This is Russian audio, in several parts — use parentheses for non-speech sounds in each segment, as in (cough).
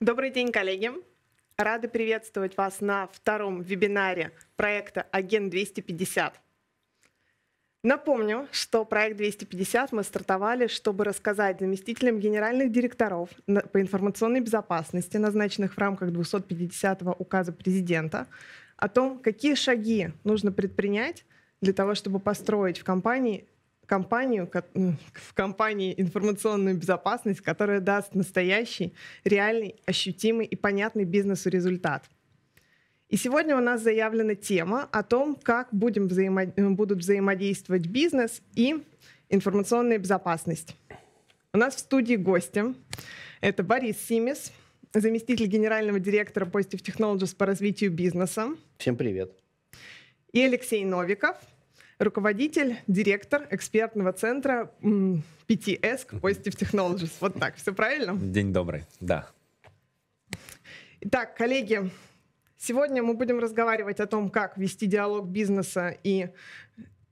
Добрый день, коллеги. Рады приветствовать вас на втором вебинаре проекта «Агент 250». Напомню, что проект 250 мы стартовали, чтобы рассказать заместителям генеральных директоров по информационной безопасности, назначенных в рамках 250 указа президента, о том, какие шаги нужно предпринять для того, чтобы построить в компании компанию, в компании информационную безопасность, которая даст настоящий, реальный, ощутимый и понятный бизнесу результат. И сегодня у нас заявлена тема о том, как будем взаимо... будут взаимодействовать бизнес и информационная безопасность. У нас в студии гости. Это Борис Симис, заместитель генерального директора Positive Technologies по развитию бизнеса. Всем привет. И Алексей Новиков, руководитель, директор экспертного центра PTS Positive Technologies. Вот так, все правильно? День добрый, да. Итак, коллеги, сегодня мы будем разговаривать о том, как вести диалог бизнеса и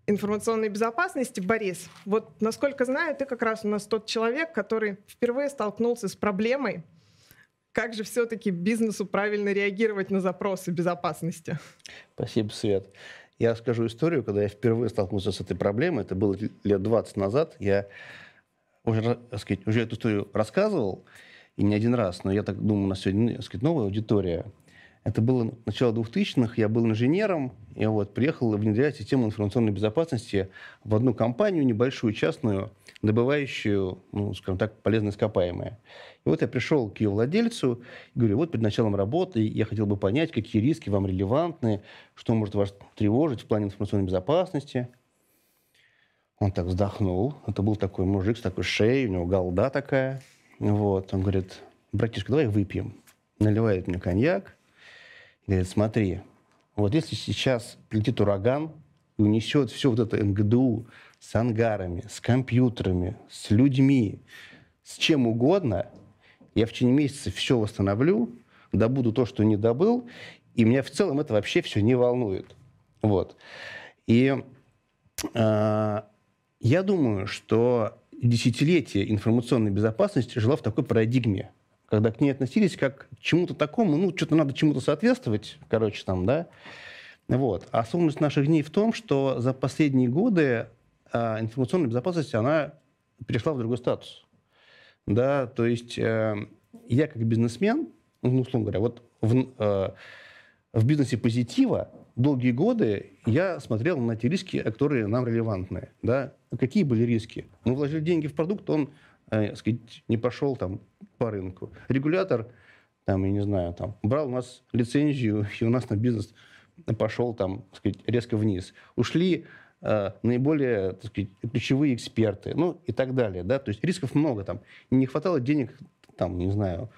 информационной безопасности. Борис, вот насколько знаю, ты как раз у нас тот человек, который впервые столкнулся с проблемой, как же все-таки бизнесу правильно реагировать на запросы безопасности? Спасибо, Свет. Я скажу историю, когда я впервые столкнулся с этой проблемой. Это было лет 20 назад. Я уже, так сказать, уже эту историю рассказывал, и не один раз, но я так думаю, у нас сегодня так сказать, новая аудитория. Это было начало 2000-х, я был инженером, и вот приехал внедрять систему информационной безопасности в одну компанию, небольшую, частную, добывающую, ну, скажем так, полезные ископаемые. И вот я пришел к ее владельцу говорю, вот перед началом работы я хотел бы понять, какие риски вам релевантны, что может вас тревожить в плане информационной безопасности. Он так вздохнул. Это был такой мужик с такой шеей, у него голда такая. Вот. Он говорит, братишка, давай выпьем. Наливает мне коньяк. Говорит, смотри, вот если сейчас прилетит ураган и унесет все вот это НГДУ с ангарами, с компьютерами, с людьми, с чем угодно – я в течение месяца все восстановлю, добуду то, что не добыл, и меня в целом это вообще все не волнует. Вот. И э, я думаю, что десятилетие информационной безопасности жило в такой парадигме, когда к ней относились как к чему-то такому, ну, что-то надо чему-то соответствовать, короче, там, да. Вот. А особенность наших дней в том, что за последние годы э, информационная безопасность, она перешла в другой статус. Да, то есть э, я как бизнесмен, ну, условно говоря, вот в, э, в бизнесе позитива долгие годы я смотрел на те риски, которые нам релевантны. Да? Какие были риски? Мы вложили деньги в продукт, он сказать, не пошел там, по рынку. Регулятор, там, я не знаю, там, брал у нас лицензию, (laughs) и у нас на бизнес пошел там, сказать, резко вниз. Ушли Э, наиболее так сказать, ключевые эксперты, ну и так далее. Да? То есть рисков много там. Не хватало денег, там, не знаю,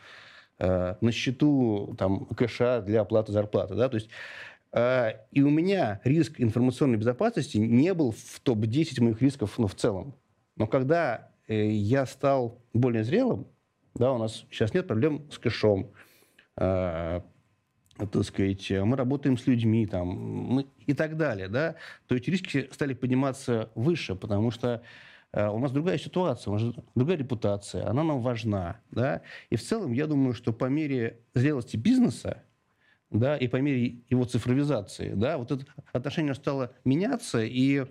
э, на счету там, кэша для оплаты зарплаты. Да? То есть э, и у меня риск информационной безопасности не был в топ-10 моих рисков ну, в целом. Но когда я стал более зрелым, да, у нас сейчас нет проблем с кэшом, так сказать, мы работаем с людьми там, мы, и так далее, да, то эти риски стали подниматься выше, потому что э, у нас другая ситуация, у нас другая репутация, она нам важна, да, и в целом я думаю, что по мере зрелости бизнеса, да, и по мере его цифровизации, да, вот это отношение стало меняться, и э,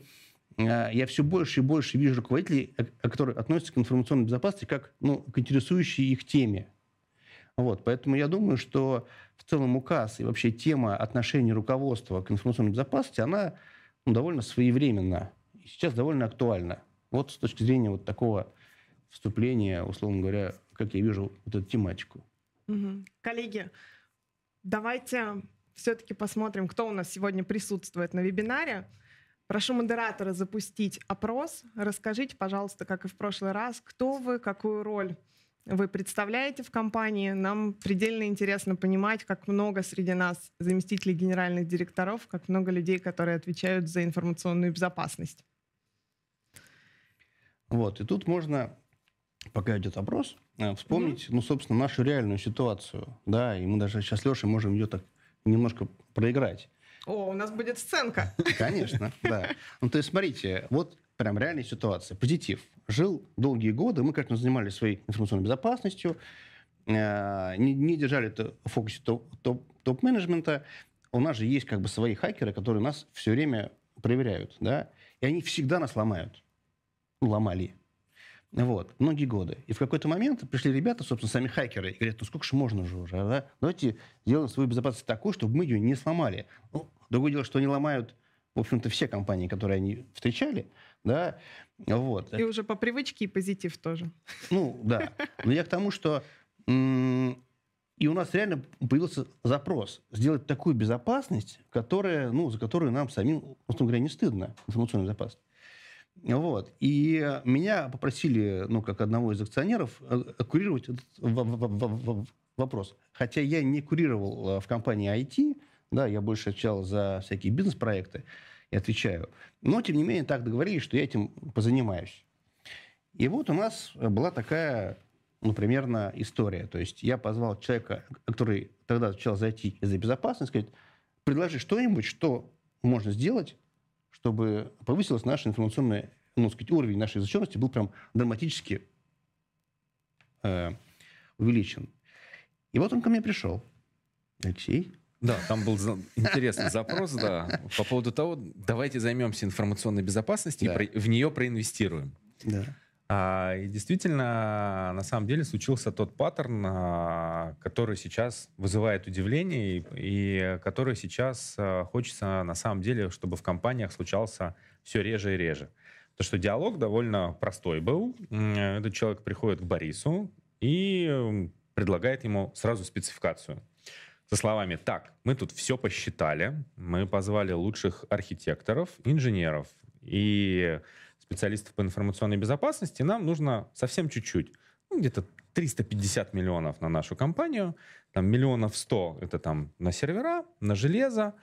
я все больше и больше вижу руководителей, э, которые относятся к информационной безопасности как ну, к интересующей их теме. Вот, поэтому я думаю, что в целом указ и вообще тема отношений руководства к информационной безопасности, она ну, довольно своевременна и сейчас довольно актуальна. Вот с точки зрения вот такого вступления, условно говоря, как я вижу вот эту тематику. Угу. Коллеги, давайте все-таки посмотрим, кто у нас сегодня присутствует на вебинаре. Прошу модератора запустить опрос. Расскажите, пожалуйста, как и в прошлый раз, кто вы, какую роль вы представляете в компании. Нам предельно интересно понимать, как много среди нас заместителей генеральных директоров, как много людей, которые отвечают за информационную безопасность. Вот, и тут можно, пока идет опрос, э, вспомнить, mm-hmm. ну, собственно, нашу реальную ситуацию, да, и мы даже сейчас, Леша, можем ее так немножко проиграть. О, у нас будет сценка. (laughs) Конечно, да. Ну, то есть, смотрите, вот прям реальная ситуация. Позитив. Жил долгие годы, мы, конечно, занимались своей информационной безопасностью, э, не, не держали это в фокусе топ-менеджмента. У нас же есть как бы свои хакеры, которые нас все время проверяют, да, и они всегда нас ломают. Ломали. Вот, многие годы. И в какой-то момент пришли ребята, собственно, сами хакеры, и говорят, ну сколько же можно же уже, да? Давайте сделаем свою безопасность такой, чтобы мы ее не сломали. Ну, другое дело, что они ломают, в общем-то, все компании, которые они встречали, да, вот. И уже по привычке и позитив тоже. Ну, да. Но я к тому, что и у нас реально появился запрос сделать такую безопасность, которая, ну, за которую нам самим, условно говоря, не стыдно, информационную безопасность. Вот. И меня попросили, ну, как одного из акционеров, э, курировать этот вопрос. Хотя я не курировал э, в компании IT, да, я больше отвечал за всякие бизнес-проекты и отвечаю. Но, тем не менее, так договорились, что я этим позанимаюсь. И вот у нас была такая, ну, примерно история. То есть я позвал человека, который тогда отвечал за IT и за безопасность, сказать, предложи что-нибудь, что можно сделать, чтобы повысилась наша информационная, ну, сказать, уровень нашей защищенности был прям драматически э, увеличен. И вот он ко мне пришел. Алексей, да, там был интересный запрос, да, по поводу того, давайте займемся информационной безопасностью да. и в нее проинвестируем. Да. А, и действительно, на самом деле случился тот паттерн, а, который сейчас вызывает удивление и, и который сейчас а, хочется на самом деле, чтобы в компаниях случался все реже и реже. То, что диалог довольно простой был. Этот человек приходит к Борису и предлагает ему сразу спецификацию со словами «Так, мы тут все посчитали, мы позвали лучших архитекторов, инженеров и специалистов по информационной безопасности, нам нужно совсем чуть-чуть, ну, где-то 350 миллионов на нашу компанию, там миллионов 100 это там на сервера, на железо,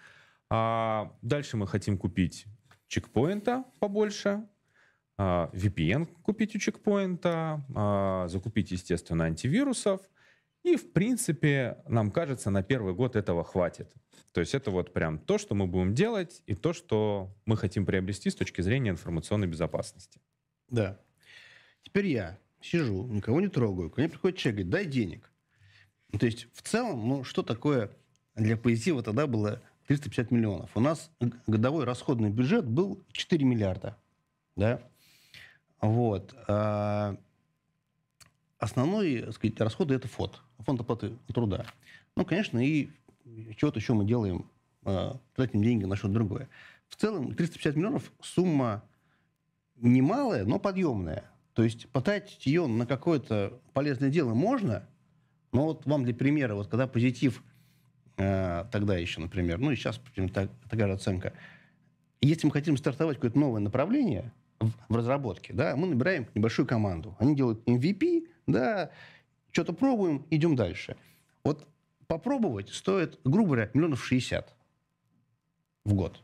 а дальше мы хотим купить чекпоинта побольше, а, VPN купить у чекпоинта, а, закупить, естественно, антивирусов – и, в принципе, нам кажется, на первый год этого хватит. То есть это вот прям то, что мы будем делать, и то, что мы хотим приобрести с точки зрения информационной безопасности. Да. Теперь я сижу, никого не трогаю. Ко мне приходит человек, говорит, дай денег. Ну, то есть в целом, ну что такое для позитива тогда было 350 миллионов. У нас годовой расходный бюджет был 4 миллиарда. Да? Вот. А основной, так сказать, расходы – это ФОД, фонд оплаты труда. Ну, конечно, и чего-то еще мы делаем, а, тратим деньги на что-то другое. В целом 350 миллионов – сумма немалая, но подъемная. То есть потратить ее на какое-то полезное дело можно, но вот вам для примера, вот когда позитив э, тогда еще, например, ну и сейчас так, такая же оценка, если мы хотим стартовать какое-то новое направление в, в разработке, да, мы набираем небольшую команду. Они делают MVP, да, что-то пробуем, идем дальше. Вот попробовать стоит, грубо говоря, миллионов 60 в год.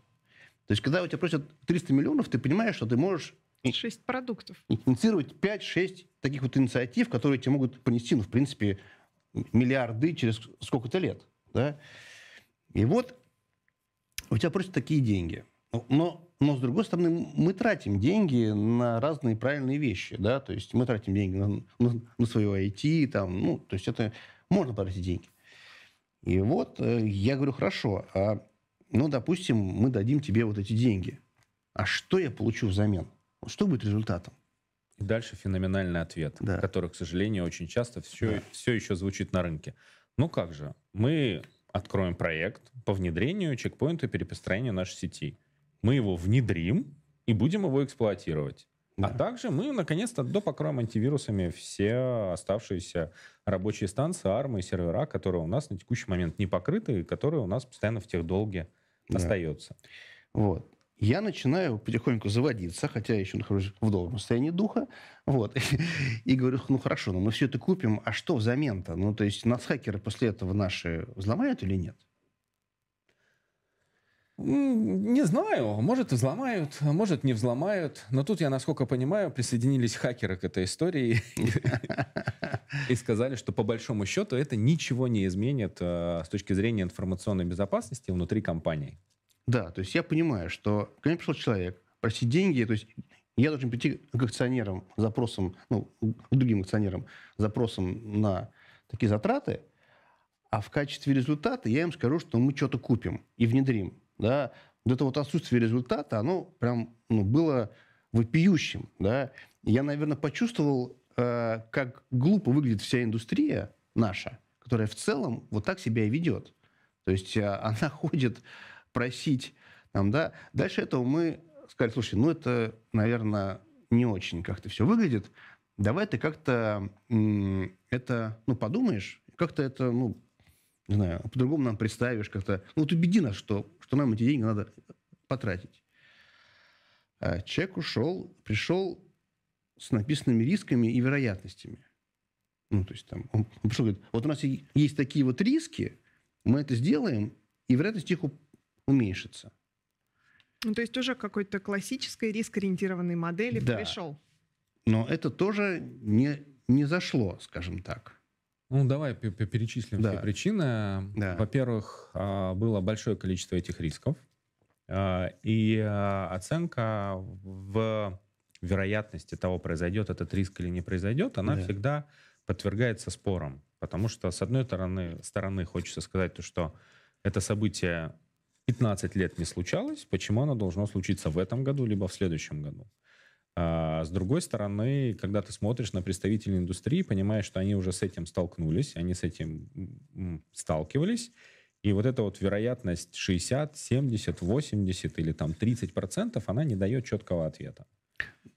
То есть, когда у тебя просят 300 миллионов, ты понимаешь, что ты можешь... 6 продуктов. Инициировать 5-6 таких вот инициатив, которые тебе могут понести, ну, в принципе, миллиарды через сколько-то лет. Да? И вот у тебя просят такие деньги. Но но, с другой стороны, мы тратим деньги на разные правильные вещи, да, то есть мы тратим деньги на, на, на свое IT, там, ну, то есть это можно потратить деньги. И вот э, я говорю, хорошо, а, ну, допустим, мы дадим тебе вот эти деньги. А что я получу взамен? Что будет результатом? И дальше феноменальный ответ, да. который, к сожалению, очень часто все, да. все еще звучит на рынке. Ну как же, мы откроем проект по внедрению чекпоинта и перепостроению нашей сети мы его внедрим и будем его эксплуатировать. А да. А также мы, наконец-то, допокроем антивирусами все оставшиеся рабочие станции, армы и сервера, которые у нас на текущий момент не покрыты и которые у нас постоянно в тех долге да. остаются. Вот. Я начинаю потихоньку заводиться, хотя я еще нахожусь в добром состоянии духа, вот, (laughs) и говорю, ну хорошо, ну мы все это купим, а что взамен-то? Ну, то есть нас хакеры после этого наши взломают или нет? Не знаю, может взломают, может не взломают. Но тут, я насколько понимаю, присоединились хакеры к этой истории и сказали, что по большому счету это ничего не изменит э, с точки зрения информационной безопасности внутри компании. Да, то есть я понимаю, что ко мне пришел человек просить деньги, то есть я должен прийти к акционерам запросом, ну, к другим акционерам запросом на такие затраты, а в качестве результата я им скажу, что мы что-то купим и внедрим. Да? Вот это вот отсутствие результата, оно прям ну, было вопиющим. Да? я, наверное, почувствовал, э, как глупо выглядит вся индустрия наша, которая в целом вот так себя и ведет. То есть э, (laughs) она ходит просить нам, да. Дальше этого мы сказали, слушай, ну это, наверное, не очень как-то все выглядит. Давай ты как-то это, ну, подумаешь, как-то это, ну, не знаю, по-другому нам представишь, как-то, ну, вот убеди нас, что, что нам эти деньги надо потратить. А человек ушел, пришел с написанными рисками и вероятностями. Ну, то есть там, он пришел, говорит, вот у нас есть такие вот риски, мы это сделаем, и вероятность их уменьшится. Ну, то есть уже какой-то классической риск-ориентированной модели да. пришел. Но это тоже не, не зашло, скажем так. Ну, давай перечислим да. все причины. Да. Во-первых, а, было большое количество этих рисков. А, и а, оценка в вероятности того, произойдет этот риск или не произойдет, она да. всегда подвергается спорам. Потому что, с одной стороны, стороны хочется сказать то, что это событие 15 лет не случалось, почему оно должно случиться в этом году, либо в следующем году. А с другой стороны, когда ты смотришь на представителей индустрии, понимаешь, что они уже с этим столкнулись, они с этим сталкивались, и вот эта вот вероятность 60, 70, 80 или там 30 процентов, она не дает четкого ответа.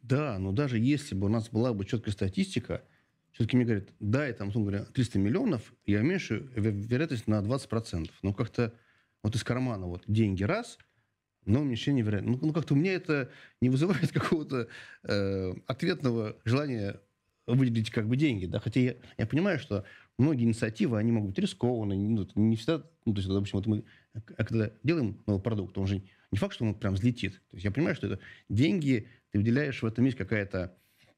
Да, но даже если бы у нас была бы четкая статистика, все-таки мне говорят, дай там, условно говоря, 300 миллионов, я уменьшу вероятность на 20%. Но как-то вот из кармана вот деньги раз, но уменьшение вероятности. Ну, ну как-то у меня это не вызывает (laughs) какого-то э, ответного желания выделить как бы деньги. Да? Хотя я, я понимаю, что многие инициативы, они могут быть рискованные, ну, не всегда, ну, то есть, допустим, вот мы, а когда делаем новый продукт, он же не факт, что он прям взлетит. То есть я понимаю, что это деньги, ты выделяешь в этом есть какая-то,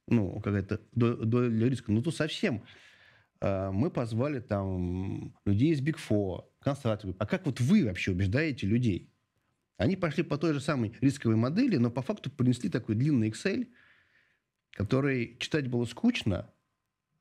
ну, какая-то доля риска. Ну, то совсем. А, мы позвали там людей из Big Four, консалтинг. А как вот вы вообще убеждаете людей? Они пошли по той же самой рисковой модели, но по факту принесли такой длинный Excel, который читать было скучно,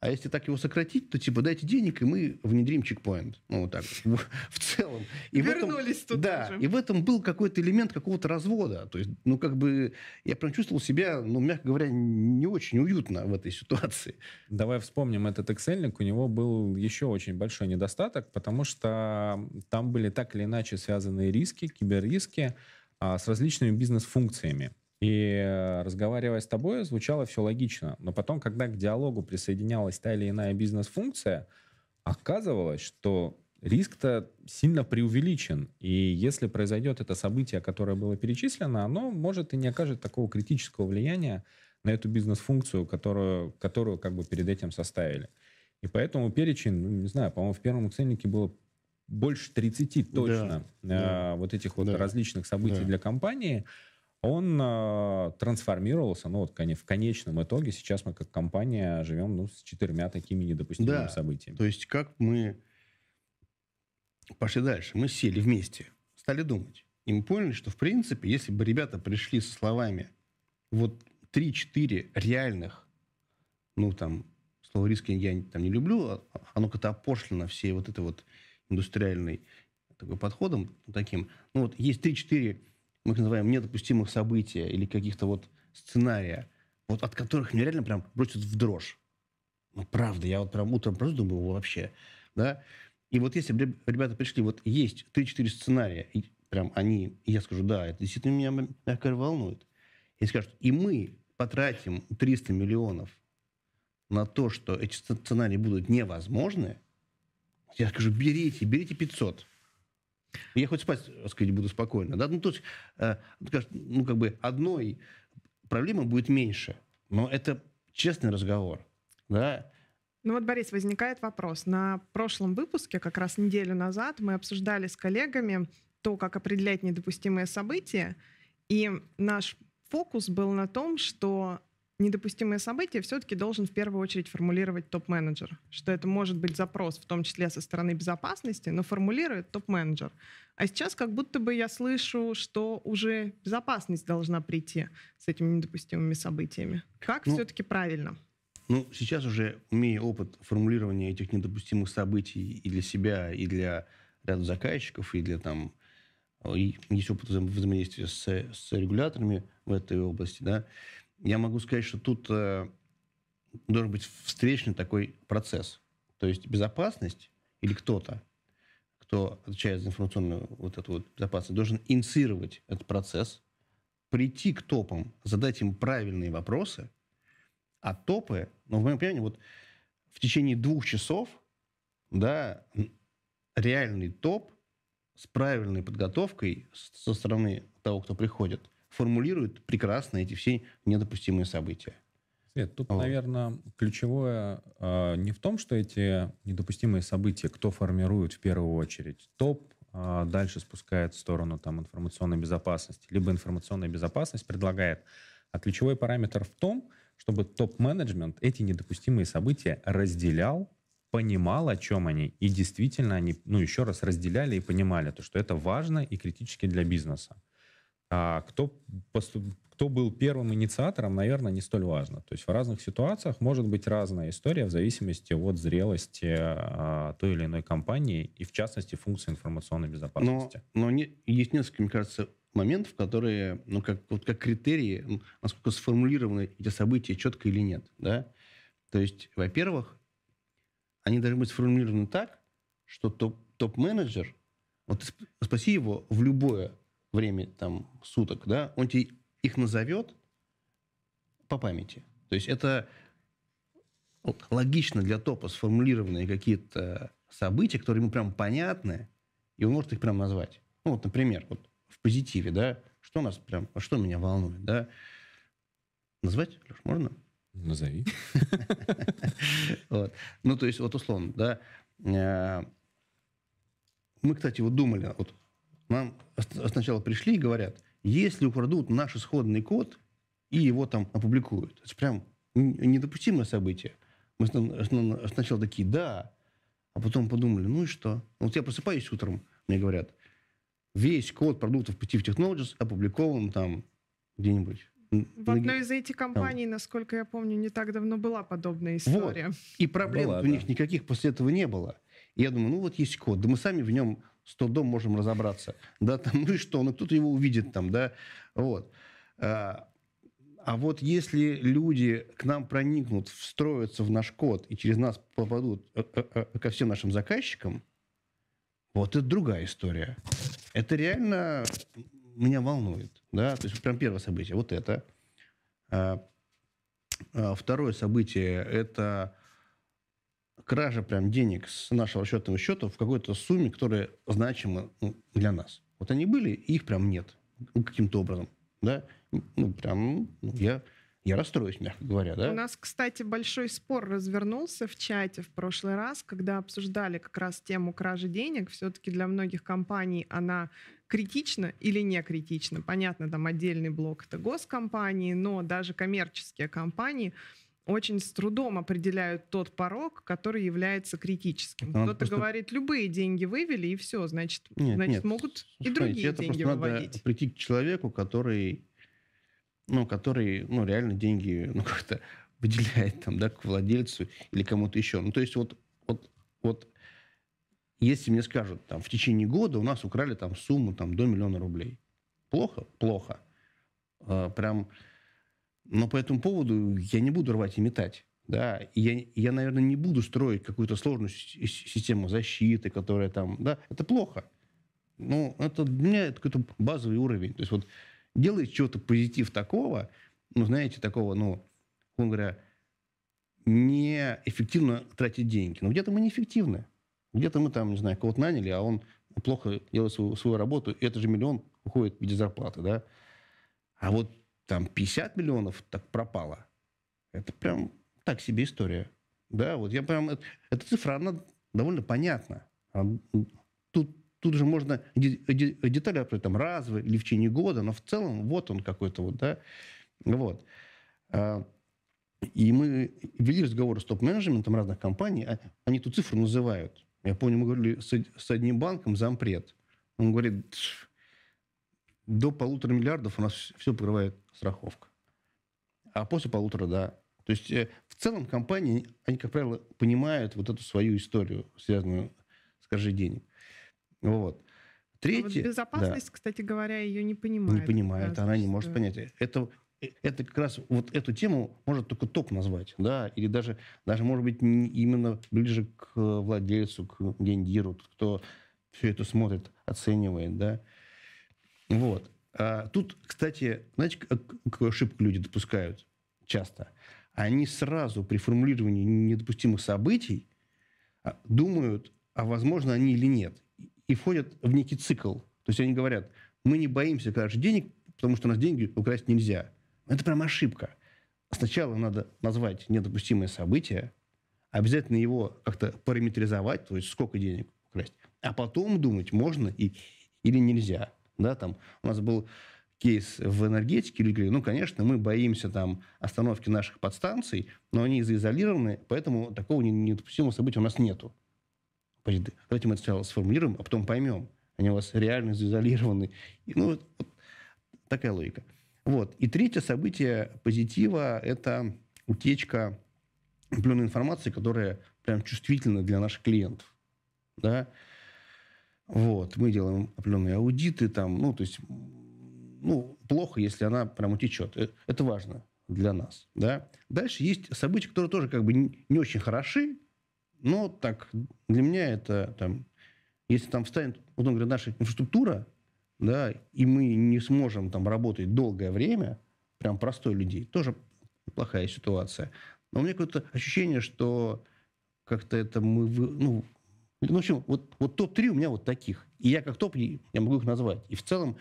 а если так его сократить, то типа дайте денег, и мы внедрим чекпоинт. Ну, вот так (laughs) в, целом. И Вернулись в этом, туда Да, же. и в этом был какой-то элемент какого-то развода. То есть, ну, как бы, я прям чувствовал себя, ну, мягко говоря, не очень уютно в этой ситуации. Давай вспомним этот Excel. У него был еще очень большой недостаток, потому что там были так или иначе связанные риски, киберриски а, с различными бизнес-функциями. И э, разговаривая с тобой, звучало все логично. Но потом, когда к диалогу присоединялась та или иная бизнес-функция, оказывалось, что риск-то сильно преувеличен. И если произойдет это событие, которое было перечислено, оно может и не окажет такого критического влияния на эту бизнес-функцию, которую, которую как бы перед этим составили. И поэтому перечень, ну, не знаю, по-моему, в первом ценнике было больше 30 точно да, э, да, вот этих вот да, различных событий да. для компании он э, трансформировался, ну вот в конечном итоге сейчас мы как компания живем ну, с четырьмя такими недопустимыми да, событиями. То есть как мы пошли дальше? Мы сели вместе, стали думать. И мы поняли, что в принципе, если бы ребята пришли со словами вот 3-4 реальных, ну там, слово риски я там не люблю, а, оно как-то опошлено всей вот этой вот индустриальной такой подходом таким. Ну вот есть 3-4 мы их называем недопустимых события или каких-то вот сценария, вот от которых меня реально прям бросит в дрожь. Ну, правда, я вот прям утром просто думаю, вообще, да. И вот если ребята пришли, вот есть 3-4 сценария, и прям они, и я скажу, да, это действительно меня, мягко говоря, волнует. И скажут, и мы потратим 300 миллионов на то, что эти сценарии будут невозможны, я скажу, берите, берите 500. Я хоть спать, так сказать, буду спокойно. Да? Ну, то есть, э, ну, как бы одной проблемы будет меньше. Но это честный разговор. Да? Ну вот, Борис, возникает вопрос. На прошлом выпуске, как раз неделю назад, мы обсуждали с коллегами то, как определять недопустимые события. И наш фокус был на том, что недопустимые события все-таки должен в первую очередь формулировать топ-менеджер, что это может быть запрос, в том числе со стороны безопасности, но формулирует топ-менеджер. А сейчас как будто бы я слышу, что уже безопасность должна прийти с этими недопустимыми событиями. Как ну, все-таки правильно? ну, сейчас уже, имея опыт формулирования этих недопустимых событий и для себя, и для ряда заказчиков, и для там и есть опыт взаимодействия с, с регуляторами в этой области, да, я могу сказать, что тут э, должен быть встречный такой процесс. То есть безопасность или кто-то, кто отвечает за информационную вот эту вот безопасность, должен инициировать этот процесс, прийти к топам, задать им правильные вопросы, а топы, ну, в моем понимании, вот в течение двух часов, да, реальный топ с правильной подготовкой со стороны того, кто приходит, формулирует прекрасно эти все недопустимые события. Свет, тут, вот. наверное, ключевое э, не в том, что эти недопустимые события, кто формирует в первую очередь топ, э, дальше спускает в сторону там, информационной безопасности, либо информационная безопасность предлагает. А ключевой параметр в том, чтобы топ-менеджмент эти недопустимые события разделял понимал, о чем они, и действительно они, ну, еще раз разделяли и понимали, то, что это важно и критически для бизнеса. А кто, кто был первым инициатором, наверное, не столь важно. То есть в разных ситуациях может быть разная история в зависимости от зрелости а, той или иной компании и, в частности, функции информационной безопасности. Но, но не, есть несколько, мне кажется, моментов, которые, ну, как, вот как критерии, насколько сформулированы эти события четко или нет, да. То есть, во-первых, они должны быть сформулированы так, что топ, топ-менеджер, вот спроси его в любое время там, суток, да, он тебе их назовет по памяти. То есть это логично для топа сформулированные какие-то события, которые ему прям понятны, и он может их прям назвать. Ну, вот, например, вот в позитиве, да, что нас прям, что меня волнует, да. Назвать, Леш, можно? Назови. (laughs) Ну, то есть, вот условно, да. Э, мы, кстати, вот думали, вот нам сначала пришли и говорят, если украдут наш исходный код и его там опубликуют, это прям недопустимое событие. Мы сначала такие, да, а потом подумали, ну и что? Вот я просыпаюсь утром, мне говорят, весь код продуктов Positive Technologies опубликован там где-нибудь в одной из этих компаний, насколько я помню, не так давно была подобная история. Вот. И проблем была, у да. них никаких после этого не было. И я думаю, ну вот есть код, да мы сами в нем с дом можем разобраться. Да, (laughs) там, ну и что, ну кто-то его увидит там, да, вот. А, а вот если люди к нам проникнут, встроятся в наш код и через нас попадут э, э, э, ко всем нашим заказчикам, вот это другая история. Это реально меня волнует. Да? То есть прям первое событие, вот это. А, а, второе событие – это кража прям денег с нашего расчетного счета в какой-то сумме, которая значима ну, для нас. Вот они были, их прям нет ну, каким-то образом. Да? Ну, прям ну, я я расстроюсь, мягко говоря, да? У нас, кстати, большой спор развернулся в чате в прошлый раз, когда обсуждали как раз тему кражи денег. Все-таки для многих компаний она критична или не критична. Понятно, там отдельный блок — это госкомпании, но даже коммерческие компании очень с трудом определяют тот порог, который является критическим. Он Кто-то просто... говорит, любые деньги вывели, и все, значит, нет, значит нет. могут и другие это деньги выводить. Надо прийти к человеку, который ну, который, ну, реально деньги, ну, как-то выделяет там, да, к владельцу или кому-то еще. Ну, то есть вот, вот, вот если мне скажут, там, в течение года у нас украли там сумму там до миллиона рублей. Плохо? Плохо. А, прям, но по этому поводу я не буду рвать и метать. Да, я, я, наверное, не буду строить какую-то сложную систему защиты, которая там, да, это плохо. Ну, это для меня это какой-то базовый уровень. То есть вот делает чего-то позитив такого, ну, знаете, такого, ну, он говоря, неэффективно тратить деньги. Но где-то мы неэффективны. Где-то мы там, не знаю, кого-то наняли, а он плохо делает свою, свою работу, и это же миллион уходит в виде зарплаты, да. А вот там 50 миллионов так пропало. Это прям так себе история. Да, вот я прям... Эта цифра, она довольно понятна. А тут Тут же можно детали обсуждать там раз или в течение года, но в целом вот он какой-то вот, да, вот. А, и мы вели разговоры с топ-менеджментом разных компаний, а они эту цифру называют. Я помню, мы говорили с одним банком, зампред. Он говорит, до полутора миллиардов у нас все покрывает страховка. А после полутора, да. То есть э, в целом компании, они, как правило, понимают вот эту свою историю, связанную с кражей денег. Вот. Третье, вот безопасность, да, кстати говоря, ее не понимает. Не понимает, она не может понять. Это, это как раз вот эту тему может только топ назвать, да, или даже, даже может быть, именно ближе к владельцу, к гендиру, кто все это смотрит, оценивает, да. Вот. А тут, кстати, знаете, какую ошибку люди допускают часто? Они сразу при формулировании недопустимых событий а, думают, а возможно они или нет и входят в некий цикл. То есть они говорят, мы не боимся кражи денег, потому что у нас деньги украсть нельзя. Это прям ошибка. Сначала надо назвать недопустимое событие, обязательно его как-то параметризовать, то есть сколько денег украсть, а потом думать, можно и, или нельзя. Да, там у нас был кейс в энергетике, люди говорили, ну, конечно, мы боимся там остановки наших подстанций, но они заизолированы, поэтому такого недопустимого события у нас нету. Давайте мы это сначала сформулируем, а потом поймем. Они у вас реально заизолированы. И, ну, вот, вот такая логика. Вот. И третье событие позитива – это утечка определенной информации, которая прям чувствительна для наших клиентов. Да? Вот. Мы делаем определенные аудиты, там, ну, то есть, ну, плохо, если она прям утечет. Э, это важно для нас. Да? Дальше есть события, которые тоже как бы не очень хороши, но так, для меня это там, если там встанет, вот он говорит, наша инфраструктура, да, и мы не сможем там работать долгое время, прям простой людей, тоже плохая ситуация. Но у меня какое-то ощущение, что как-то это мы, ну, ну, в общем, вот, вот топ-3 у меня вот таких. И я как топ, я могу их назвать. И в целом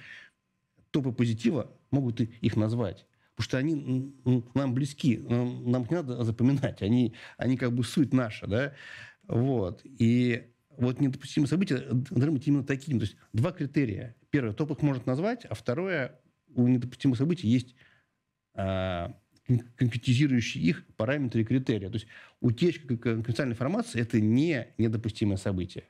топы позитива могут их назвать потому что они нам близки, нам, нам не надо запоминать, они, они как бы суть наша, да, вот, и вот недопустимые события должны быть именно такими, то есть два критерия. Первое, топ их может назвать, а второе, у недопустимых событий есть а, конкретизирующие их параметры и критерии. То есть утечка конфиденциальной информации – это не недопустимое событие.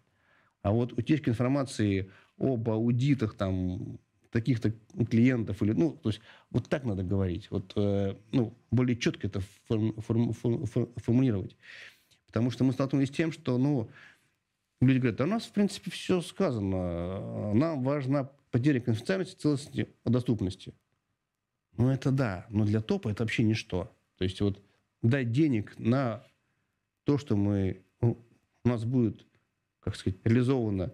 А вот утечка информации об аудитах, там, таких-то клиентов или ну то есть вот так надо говорить вот э, ну более четко это форм, форм, форм, формулировать потому что мы столкнулись с тем что ну люди говорят а у нас в принципе все сказано нам важна потеря конфиденциальности целостности доступности ну это да но для топа это вообще ничто то есть вот дать денег на то что мы ну, у нас будет как сказать реализовано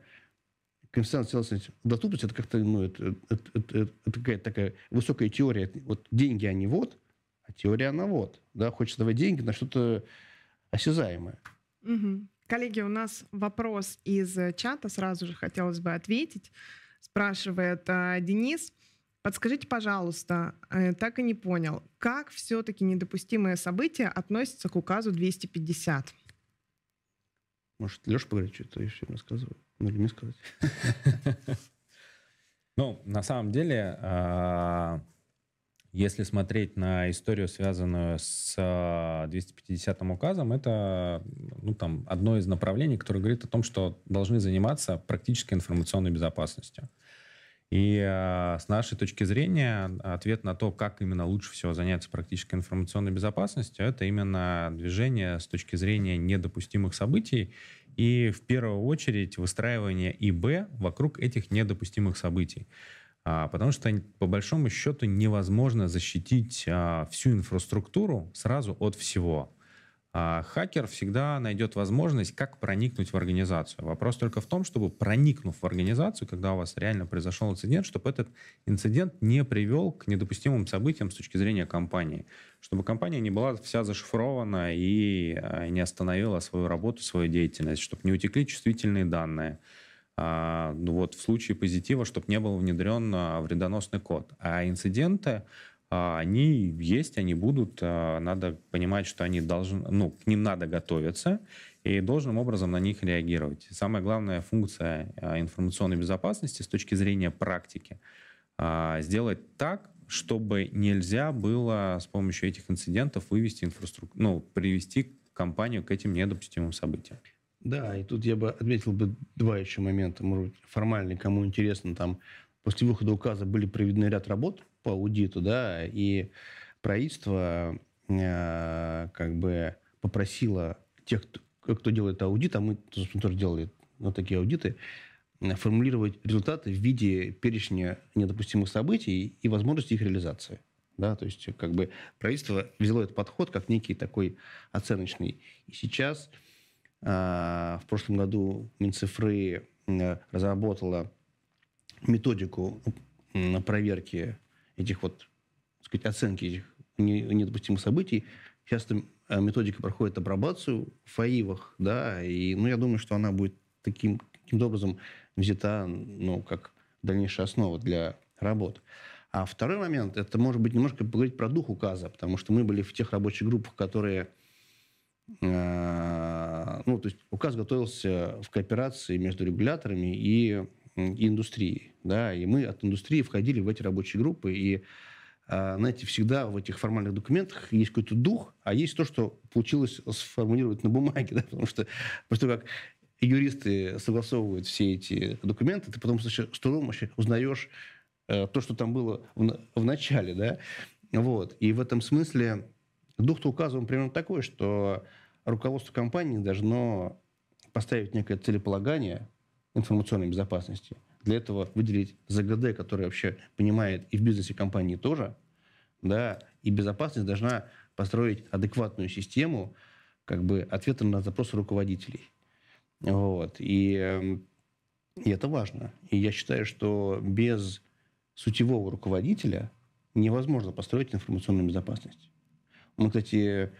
целостность доступность, это как-то, ну, это, это, это, это какая-то такая высокая теория. Вот деньги, они вот, а теория, она вот. Да, хочется давать деньги на что-то осязаемое. Угу. Коллеги, у нас вопрос из чата, сразу же хотелось бы ответить. Спрашивает э, Денис. Подскажите, пожалуйста, э, так и не понял, как все-таки недопустимое событие относится к указу 250? Может, Леша поговорит, что-то я все рассказываю. Ну, или мне сказать. (laughs) Ну, на самом деле, а, если смотреть на историю, связанную с 250 указом, это ну, там, одно из направлений, которое говорит о том, что должны заниматься практической информационной безопасностью. И э, с нашей точки зрения ответ на то, как именно лучше всего заняться практической информационной безопасностью, это именно движение с точки зрения недопустимых событий и в первую очередь выстраивание ИБ вокруг этих недопустимых событий. А, потому что по большому счету невозможно защитить а, всю инфраструктуру сразу от всего. А хакер всегда найдет возможность, как проникнуть в организацию. Вопрос только в том, чтобы проникнув в организацию, когда у вас реально произошел инцидент, чтобы этот инцидент не привел к недопустимым событиям с точки зрения компании. Чтобы компания не была вся зашифрована и а, не остановила свою работу, свою деятельность, чтобы не утекли чувствительные данные. А, ну вот в случае позитива, чтобы не был внедрен а, вредоносный код. А инциденты они есть, они будут. А, надо понимать, что они должны, ну, к ним надо готовиться и должным образом на них реагировать. Самая главная функция а, информационной безопасности с точки зрения практики сделать так, чтобы нельзя было с помощью этих инцидентов вывести инфраструктуру, ну, привести компанию к этим недопустимым событиям. Да, и тут я бы отметил бы два еще момента, может быть, формальные, кому интересно, там после выхода указа были проведены ряд работ по аудиту, да, и правительство как бы попросила тех, кто, кто делает аудит, а мы тоже делали вот такие аудиты, формулировать результаты в виде перечня недопустимых событий и возможности их реализации. Да, то есть как бы правительство взяло этот подход как некий такой оценочный. И сейчас а, в прошлом году Минцифры разработала методику на проверке этих вот, так сказать, оценки этих недопустимых событий. Эта а, методика проходит апробацию в ФАИВах, да, и, ну, я думаю, что она будет таким, таким образом взята, ну, как дальнейшая основа для работ. А второй момент, это может быть немножко поговорить про дух указа, потому что мы были в тех рабочих группах, которые э, ну, то есть указ готовился в кооперации между регуляторами и, и индустрией, да, и мы от индустрии входили в эти рабочие группы, и, э, знаете, всегда в этих формальных документах есть какой-то дух, а есть то, что получилось сформулировать на бумаге, (laughs) да, потому что, что как юристы согласовывают все эти документы, ты потом с трудом вообще узнаешь э, то, что там было в, в начале, да, вот. И в этом смысле дух-то указываем примерно такой, что руководство компании должно поставить некое целеполагание информационной безопасности. Для этого выделить ЗГД, который вообще понимает и в бизнесе компании тоже, да, и безопасность должна построить адекватную систему как бы ответа на запросы руководителей. Вот. И, эм, и это важно. И я считаю, что без сутевого руководителя невозможно построить информационную безопасность. Мы, кстати,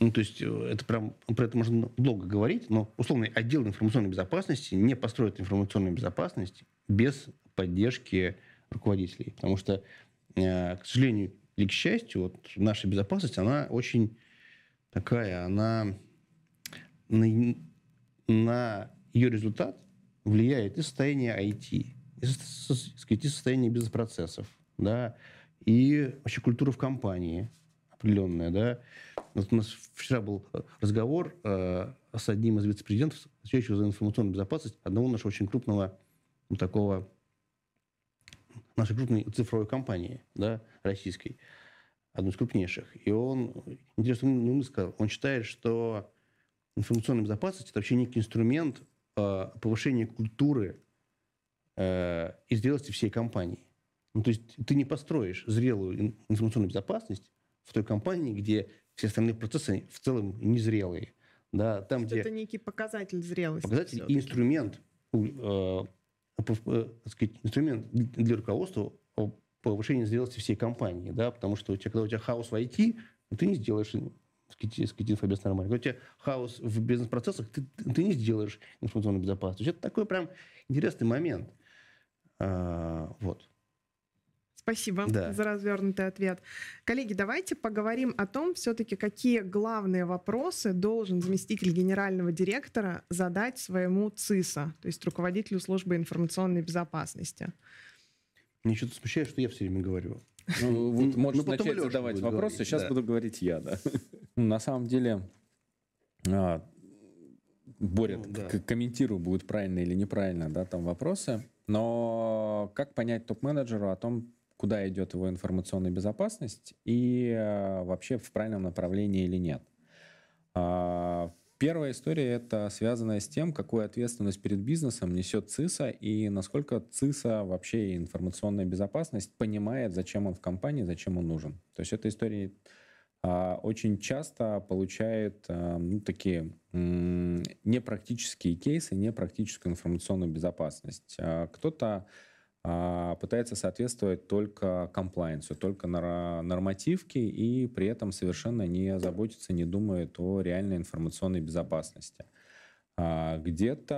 ну, то есть э, это прям, про это можно долго говорить, но условный отдел информационной безопасности не построит информационную безопасность без поддержки руководителей. Потому что, э, к сожалению или к счастью, вот наша безопасность, она очень такая, она на ее результат влияет и состояние IT, и, и состояние бизнес-процессов, да, и вообще культура в компании определенная, да. Вот у нас вчера был разговор э, с одним из вице-президентов, отвечающего за информационную безопасность одного нашего очень крупного ну, такого нашей крупной цифровой компании, да, российской, одной из крупнейших. И он, интересно, он, сказал, он считает, что информационная безопасность – это вообще некий инструмент э, повышения культуры э, и зрелости всей компании. Ну, то есть ты не построишь зрелую информационную безопасность в той компании, где все остальные процессы в целом незрелые. Да, там, где это некий показатель зрелости. Показатель и инструмент, э, э, сказать, инструмент для руководства повышения зрелости всей компании. Да, потому что у тебя, когда у тебя хаос в IT, ты не сделаешь сказать, инфобиз нормально. Когда у тебя хаос в бизнес-процессах, ты, ты не сделаешь информационную безопасность. Это такой прям интересный момент. А, вот. Спасибо да. за развернутый ответ. Коллеги, давайте поговорим о том, все-таки какие главные вопросы должен заместитель генерального директора задать своему ЦИСа, то есть руководителю службы информационной безопасности. Мне что-то смущает, что я все время говорю. Ну, вот можешь ну, начать задавать вопросы, говорить, сейчас да. буду говорить я, да. (laughs) На самом деле, а, Боря, ну, да. комментирую, будет правильно или неправильно, да, там вопросы. Но как понять топ-менеджеру о том, куда идет его информационная безопасность и а, вообще в правильном направлении или нет? А, Первая история — это связанная с тем, какую ответственность перед бизнесом несет ЦИСа и насколько ЦИСа вообще информационная безопасность понимает, зачем он в компании, зачем он нужен. То есть эта история а, очень часто получает а, ну, такие непрактические кейсы, непрактическую информационную безопасность. А, кто-то пытается соответствовать только комплайенсу, только нормативке и при этом совершенно не заботится, не думает о реальной информационной безопасности. А, где-то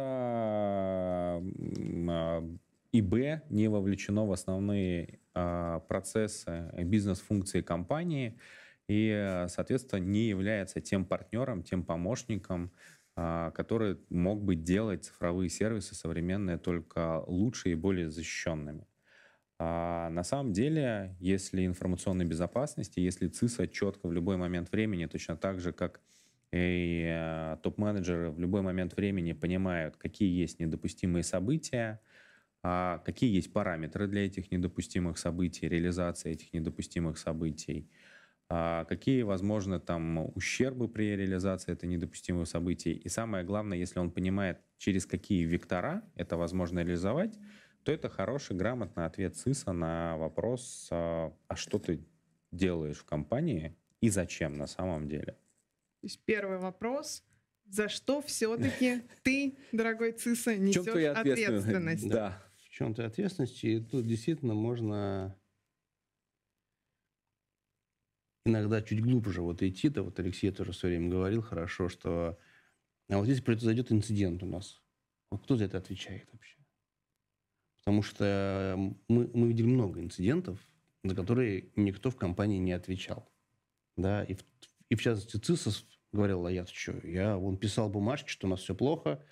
а, ИБ не вовлечено в основные процессы бизнес-функции компании и, соответственно, не является тем партнером, тем помощником, а, который мог бы делать цифровые сервисы современные только лучше и более защищенными. А на самом деле, если информационной безопасности, если ЦИСа четко в любой момент времени, точно так же, как и э, топ-менеджеры в любой момент времени понимают, какие есть недопустимые события, а какие есть параметры для этих недопустимых событий, реализации этих недопустимых событий, а какие возможны там ущербы при реализации этого недопустимого события. И самое главное, если он понимает, через какие вектора это возможно реализовать, то это хороший, грамотный ответ ЦИСа на вопрос, а, а что ты делаешь в компании и зачем на самом деле. То есть первый вопрос, за что все-таки ты, дорогой ЦИСа, несешь ответственность? Да. В чем то ответственность? И тут действительно можно иногда чуть глубже вот идти. Да, вот Алексей тоже все время говорил хорошо, что а вот здесь произойдет инцидент у нас. Вот кто за это отвечает вообще? Потому что мы, мы видели много инцидентов, за которые никто в компании не отвечал. Да, и в, и в частности ЦИСОС говорил, а я что, я вон писал бумажки, что у нас все плохо,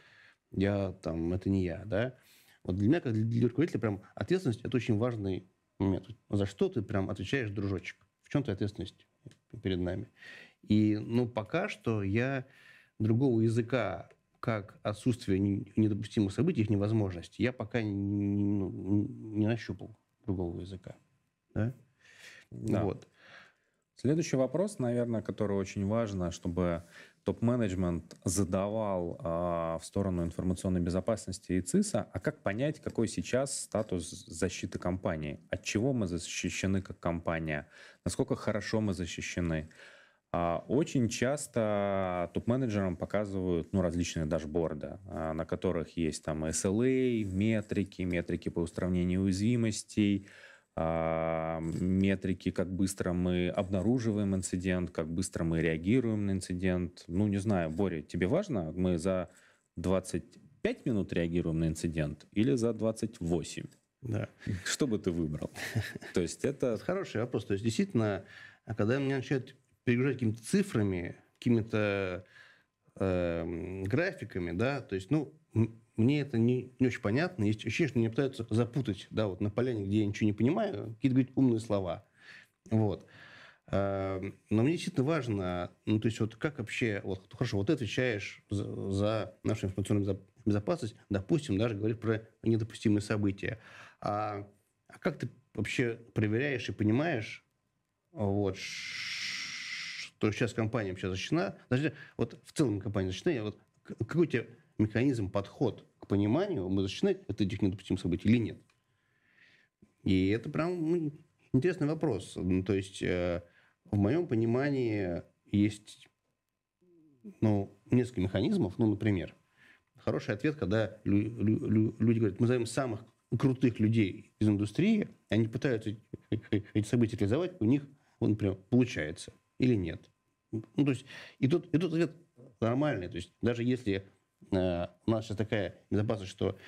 я там, это не я, да. Вот для меня, как для руководителя, прям ответственность – это очень важный момент. За что ты прям отвечаешь, дружочек? В чем ты ответственность перед нами? И, ну, пока что я другого языка как отсутствие недопустимых событий, их невозможность, я пока не, ну, не нащупал другого языка. Да? Да. Вот. Следующий вопрос, наверное, который очень важно, чтобы топ-менеджмент задавал а, в сторону информационной безопасности и ЦИСа, а как понять, какой сейчас статус защиты компании? От чего мы защищены как компания? Насколько хорошо мы защищены? А очень часто топ-менеджерам показывают ну, различные дашборды, а, на которых есть там SLA, метрики, метрики по устранению уязвимостей, метрики, как быстро мы обнаруживаем инцидент, как быстро мы реагируем на инцидент. Ну, не знаю, Боря, тебе важно, мы за 25 минут реагируем на инцидент или за 28? Да. Что бы ты выбрал? (laughs) То есть это... Хороший вопрос. То есть действительно, когда меня начинают перегружать какими-то цифрами, какими-то э, графиками, да, то есть, ну, мне это не, не очень понятно. Есть ощущение, что меня пытаются запутать, да, вот на поляне, где я ничего не понимаю, какие-то говорить умные слова. Вот. Э, но мне действительно важно, ну, то есть, вот как вообще, вот, хорошо, вот ты отвечаешь за, за нашу информационную безопасность, допустим, даже говоришь про недопустимые события. А, а как ты вообще проверяешь и понимаешь, вот, что сейчас компания вообще защищена, даже вот в целом компания защищена, вот какой у тебя механизм, подход к пониманию, мы защищены от этих недопустимых событий или нет? И это прям ну, интересный вопрос. Ну, то есть, э, в моем понимании есть ну, несколько механизмов. Ну, например, хороший ответ, когда лю- лю- люди говорят, мы зовем самых крутых людей из индустрии, они пытаются (laughs) эти события реализовать, у них, он, например, получается или нет. Ну, то есть, и тут, и тут ответ нормальный. То есть, даже если у нас сейчас такая безопасность, что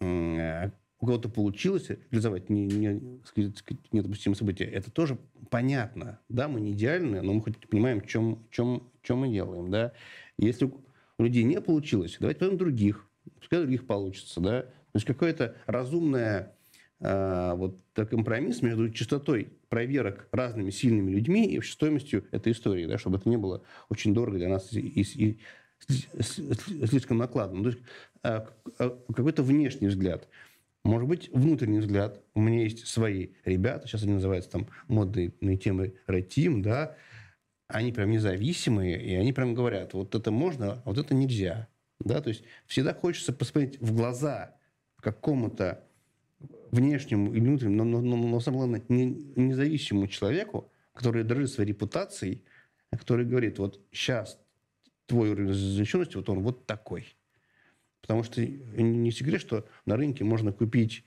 э, у кого-то получилось реализовать не, не, сказать, недопустимые события, это тоже понятно. Да, мы не идеальны, но мы хоть понимаем, чем, чем, чем мы делаем. Да? Если у людей не получилось, давайте возьмем других. Пускай других получится. Да? То есть, какое-то разумное а, вот компромисс между частотой проверок разными сильными людьми и стоимостью этой истории, да, чтобы это не было очень дорого для нас и, и слишком накладно. То есть а, а, какой-то внешний взгляд. Может быть, внутренний взгляд. У меня есть свои ребята, сейчас они называются там модные темы Red да, они прям независимые, и они прям говорят, вот это можно, а вот это нельзя. Да? То есть всегда хочется посмотреть в глаза какому-то внешнему и внутреннему, но, но, но, но самое главное, не, независимому человеку, который дорожит своей репутацией, который говорит, вот сейчас твой уровень защищенности, вот он вот такой. Потому что не секрет, что на рынке можно купить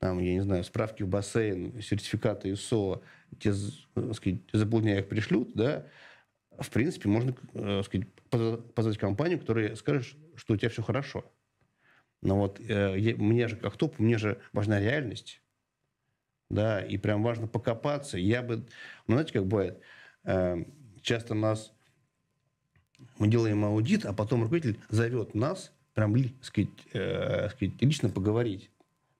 там, я не знаю, справки в бассейн, сертификаты ИСО, те, так сказать, заполняя их пришлют, да, в принципе, можно, так сказать, позвать компанию, которая скажет, что у тебя все хорошо. Но вот э, мне же как топ, мне же важна реальность. Да, и прям важно покопаться. Я бы... Ну, знаете, как бывает? Э, часто нас... Мы делаем аудит, а потом руководитель зовет нас прям сказать, э, сказать, лично поговорить.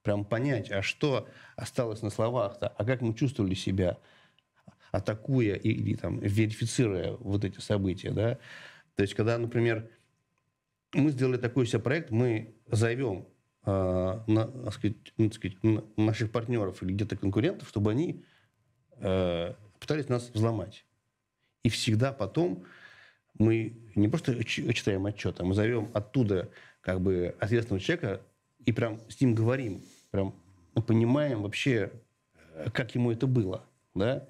Прям понять, а что осталось на словах-то, а как мы чувствовали себя, атакуя или там, верифицируя вот эти события. Да? То есть, когда, например, мы сделали такой себе проект, мы зовем э, на, сказать, ну, сказать, наших партнеров или где-то конкурентов, чтобы они э, пытались нас взломать. И всегда потом мы не просто читаем отчет, а мы зовем оттуда как бы ответственного человека и прям с ним говорим, прям понимаем вообще, э, как ему это было, да.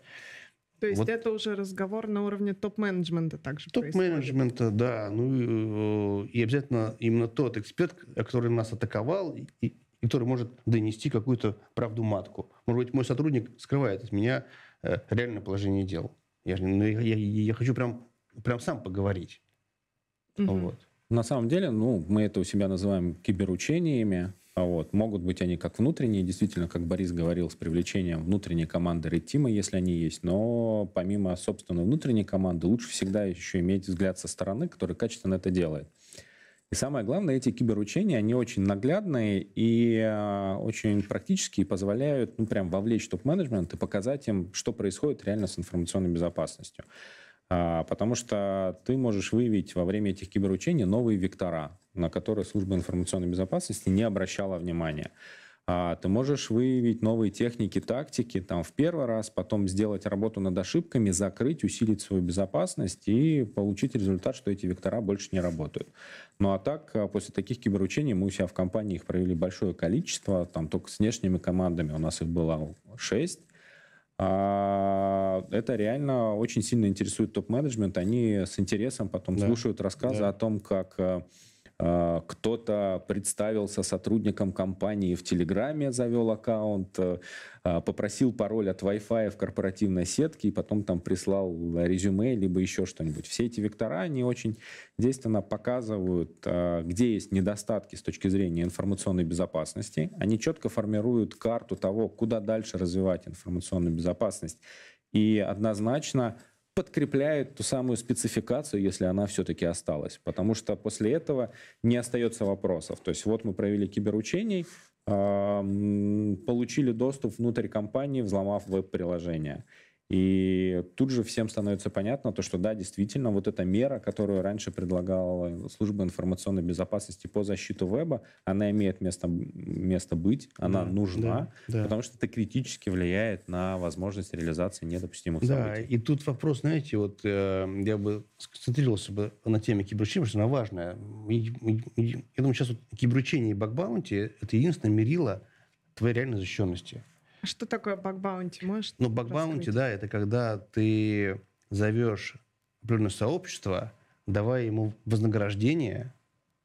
То есть вот. это уже разговор на уровне топ-менеджмента также Топ-менеджмента, да. Ну и обязательно именно тот эксперт, который нас атаковал, и, и который может донести какую-то правду матку. Может быть, мой сотрудник скрывает от меня э, реальное положение дел. Я, ну, я, я, я хочу прям, прям сам поговорить. Угу. Вот. На самом деле, ну, мы это у себя называем киберучениями. А вот. Могут быть они как внутренние, действительно, как Борис говорил, с привлечением внутренней команды Red Team, если они есть. Но помимо, собственно, внутренней команды, лучше всегда еще иметь взгляд со стороны, который качественно это делает. И самое главное, эти киберучения, они очень наглядные и э, очень практические, позволяют ну, прям вовлечь топ-менеджмент и показать им, что происходит реально с информационной безопасностью. А, потому что ты можешь выявить во время этих киберучений новые вектора, на которые служба информационной безопасности не обращала внимания. А, ты можешь выявить новые техники, тактики там, в первый раз, потом сделать работу над ошибками, закрыть, усилить свою безопасность и получить результат, что эти вектора больше не работают. Ну а так, а, после таких киберучений мы у себя в компании их провели большое количество, там только с внешними командами у нас их было 6, а, это реально очень сильно интересует топ-менеджмент. Они с интересом потом да. слушают рассказы да. о том, как э, кто-то представился сотрудником компании в Телеграме, завел аккаунт, э, попросил пароль от Wi-Fi в корпоративной сетке и потом там прислал резюме, либо еще что-нибудь. Все эти вектора, они очень действенно показывают, где есть недостатки с точки зрения информационной безопасности. Они четко формируют карту того, куда дальше развивать информационную безопасность. И однозначно подкрепляет ту самую спецификацию, если она все-таки осталась. Потому что после этого не остается вопросов. То есть вот мы провели киберучений, получили доступ внутрь компании, взломав веб-приложение. И тут же всем становится понятно, то, что да, действительно, вот эта мера, которую раньше предлагала служба информационной безопасности по защиту веба, она имеет место, место быть, она да, нужна, да, да. потому что это критически влияет на возможность реализации недопустимых да, событий. Да, и тут вопрос, знаете, вот э, я бы сконцентрировался бы на теме киберучения, потому что она важная. Я думаю, сейчас вот киберучение и бакбаунти – это единственное мерило твоей реальной защищенности. А что такое бакбаунти? Можешь ну, бакбаунти, да, это когда ты зовешь определенное сообщество, давая ему вознаграждение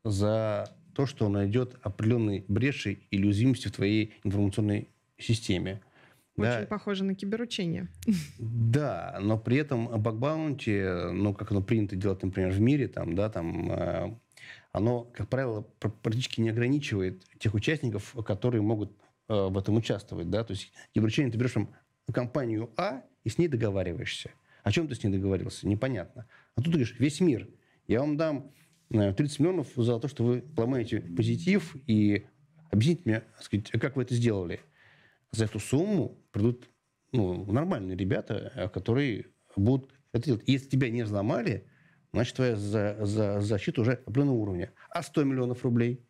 за то, что он найдет определенные бреши или уязвимости в твоей информационной системе. Очень да. похоже на киберучение. (laughs) Да, но при этом бакбаунти, ну, как оно принято делать, например, в мире, там, да, там, э, оно, как правило, практически не ограничивает тех участников, которые могут в этом участвовать. Да? То есть Еврочейн, ты берешь там компанию А и с ней договариваешься. О чем ты с ней договорился? Непонятно. А тут ты говоришь, весь мир. Я вам дам 30 э, миллионов за то, что вы ломаете позитив и объясните мне, сказать, как вы это сделали. За эту сумму придут ну, нормальные ребята, э, которые будут это делать. Если тебя не взломали, значит, твоя за, за защита уже определенного уровня. А 100 миллионов рублей –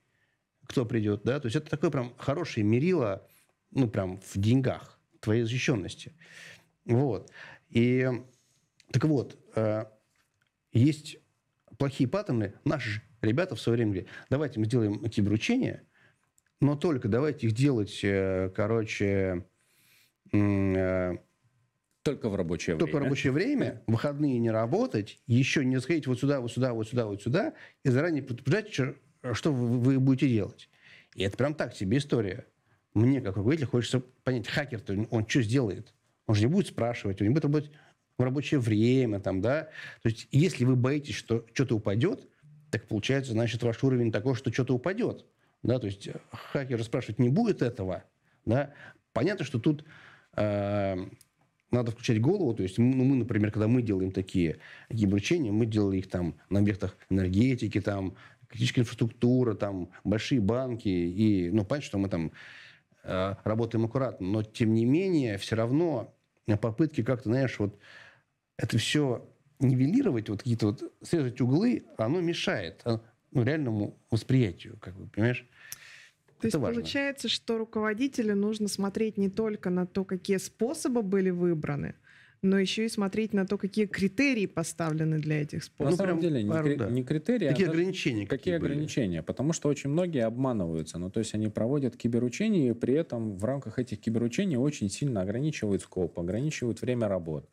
кто придет, да, то есть это такое прям хорошее мерило, ну, прям в деньгах твоей защищенности. Вот. И так вот, э, есть плохие паттерны. Наши ребята в свое время говорили, давайте мы сделаем киберучения, но только давайте их делать, э, короче, э, только в рабочее только время. Только в рабочее время, выходные не работать, еще не сходить вот сюда, вот сюда, вот сюда, вот сюда, и заранее предупреждать, что вы, будете делать. И это прям так себе история. Мне, как руководитель, хочется понять, хакер-то, он что сделает? Он же не будет спрашивать, он не будет работать в рабочее время, там, да. То есть, если вы боитесь, что что-то упадет, так получается, значит, ваш уровень такой, что что-то упадет. Да, то есть хакер спрашивать не будет этого. Да. Понятно, что тут э, надо включать голову. То есть ну, мы, например, когда мы делаем такие гибручения, мы делали их там на объектах энергетики, там, критическая инфраструктура, там, большие банки. И, ну, понятно, что мы там э, работаем аккуратно. Но, тем не менее, все равно попытки как-то, знаешь, вот это все нивелировать, вот какие-то вот срезать углы, оно мешает а, ну, реальному восприятию, как бы, понимаешь? То есть важно. получается, что руководителю нужно смотреть не только на то, какие способы были выбраны, но еще и смотреть на то, какие критерии поставлены для этих способов. На самом деле не, кри- да. не критерии, какие а ограничения. Какие, какие ограничения? Потому что очень многие обманываются. Ну, то есть они проводят киберучения, и при этом в рамках этих киберучений очень сильно ограничивают скоп, ограничивают время работы.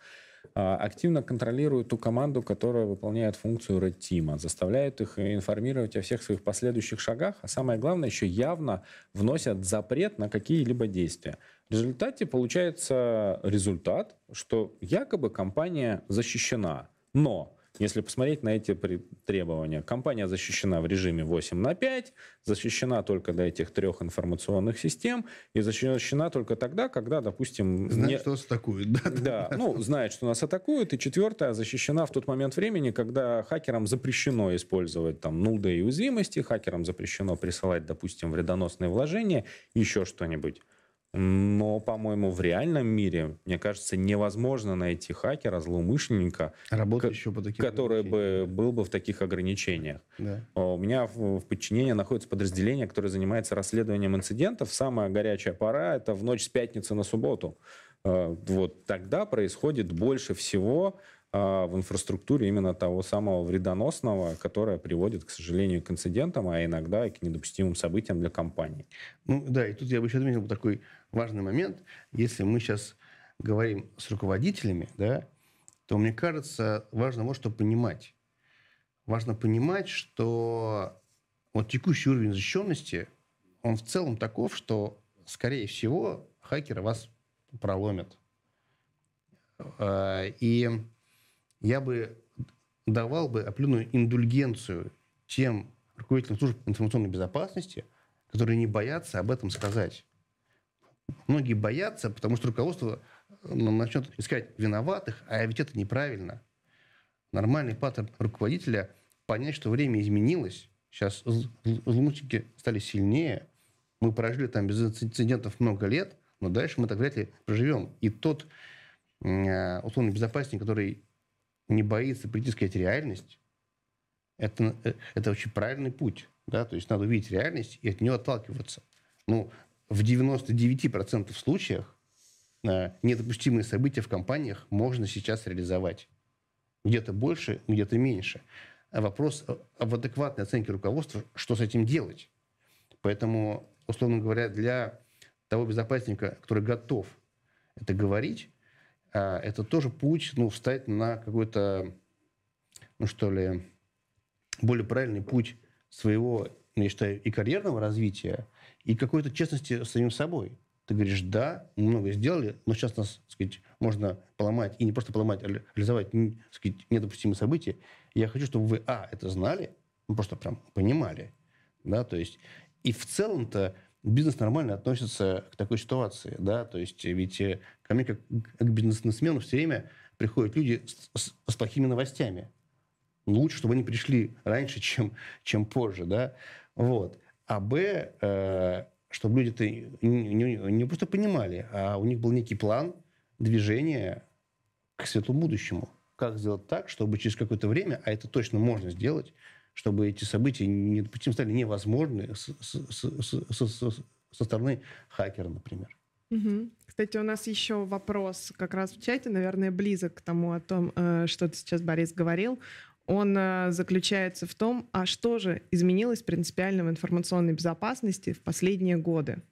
А, активно контролируют ту команду, которая выполняет функцию Red Team, заставляют их информировать о всех своих последующих шагах, а самое главное, еще явно вносят запрет на какие-либо действия. В результате получается результат, что якобы компания защищена, но если посмотреть на эти требования, компания защищена в режиме 8 на 5, защищена только до этих трех информационных систем и защищена только тогда, когда, допустим... Знает, не... что нас атакуют. Да, да, ну, знает, что нас атакуют. И четвертая, защищена в тот момент времени, когда хакерам запрещено использовать там нулды и уязвимости, хакерам запрещено присылать, допустим, вредоносные вложения, еще что-нибудь. Но, по-моему, в реальном мире, мне кажется, невозможно найти хакера, злоумышленника, Работающего по таким который бы был бы в таких ограничениях. Да. У меня в, в подчинении находится подразделение, которое занимается расследованием инцидентов. Самая горячая пора — это в ночь с пятницы на субботу. Э, вот тогда происходит больше всего а, в инфраструктуре именно того самого вредоносного, которое приводит, к сожалению, к инцидентам, а иногда и к недопустимым событиям для компании. Ну да, и тут я бы еще отметил такой важный момент. Если мы сейчас говорим с руководителями, да, то мне кажется, важно вот что понимать. Важно понимать, что вот текущий уровень защищенности, он в целом таков, что, скорее всего, хакеры вас проломят. А, и я бы давал бы определенную индульгенцию тем руководителям служб информационной безопасности, которые не боятся об этом сказать. Многие боятся, потому что руководство ну, начнет искать виноватых, а ведь это неправильно. Нормальный паттерн руководителя понять, что время изменилось, сейчас злоумышленники стали сильнее, мы прожили там без инцидентов много лет, но дальше мы так вряд ли проживем. И тот э, условный безопасник, который не боится прийти сказать реальность, это, э, это очень правильный путь. Да? То есть надо увидеть реальность и от нее отталкиваться. Ну, в 99% случаях э, недопустимые события в компаниях можно сейчас реализовать. Где-то больше, где-то меньше. А вопрос в адекватной оценке руководства, что с этим делать. Поэтому, условно говоря, для того безопасника, который готов это говорить, а, это тоже путь, ну, встать на какой-то, ну, что ли, более правильный путь своего, ну, я считаю, и карьерного развития, и какой-то честности с самим собой. Ты говоришь, да, мы много сделали, но сейчас нас, так сказать, можно поломать, и не просто поломать, а реализовать, так сказать, недопустимые события. Я хочу, чтобы вы, а, это знали, ну, просто прям понимали, да, то есть, и в целом-то бизнес нормально относится к такой ситуации, да, то есть ведь э, ко мне как к бизнесмену все время приходят люди с, с, с плохими новостями. Лучше, чтобы они пришли раньше, (laughs) чем, чем позже, да, вот. А Б, э, чтобы люди это не, не, не просто понимали, а у них был некий план движения к светлому будущему. Как сделать так, чтобы через какое-то время, а это точно можно сделать, чтобы эти события недопустимо стали невозможны с, с, с, со стороны хакера, например. Угу. Кстати, у нас еще вопрос как раз в чате, наверное, близок к тому, о том, э, что ты сейчас, Борис, говорил. Он э, заключается в том, а что же изменилось принципиально в информационной безопасности в последние годы?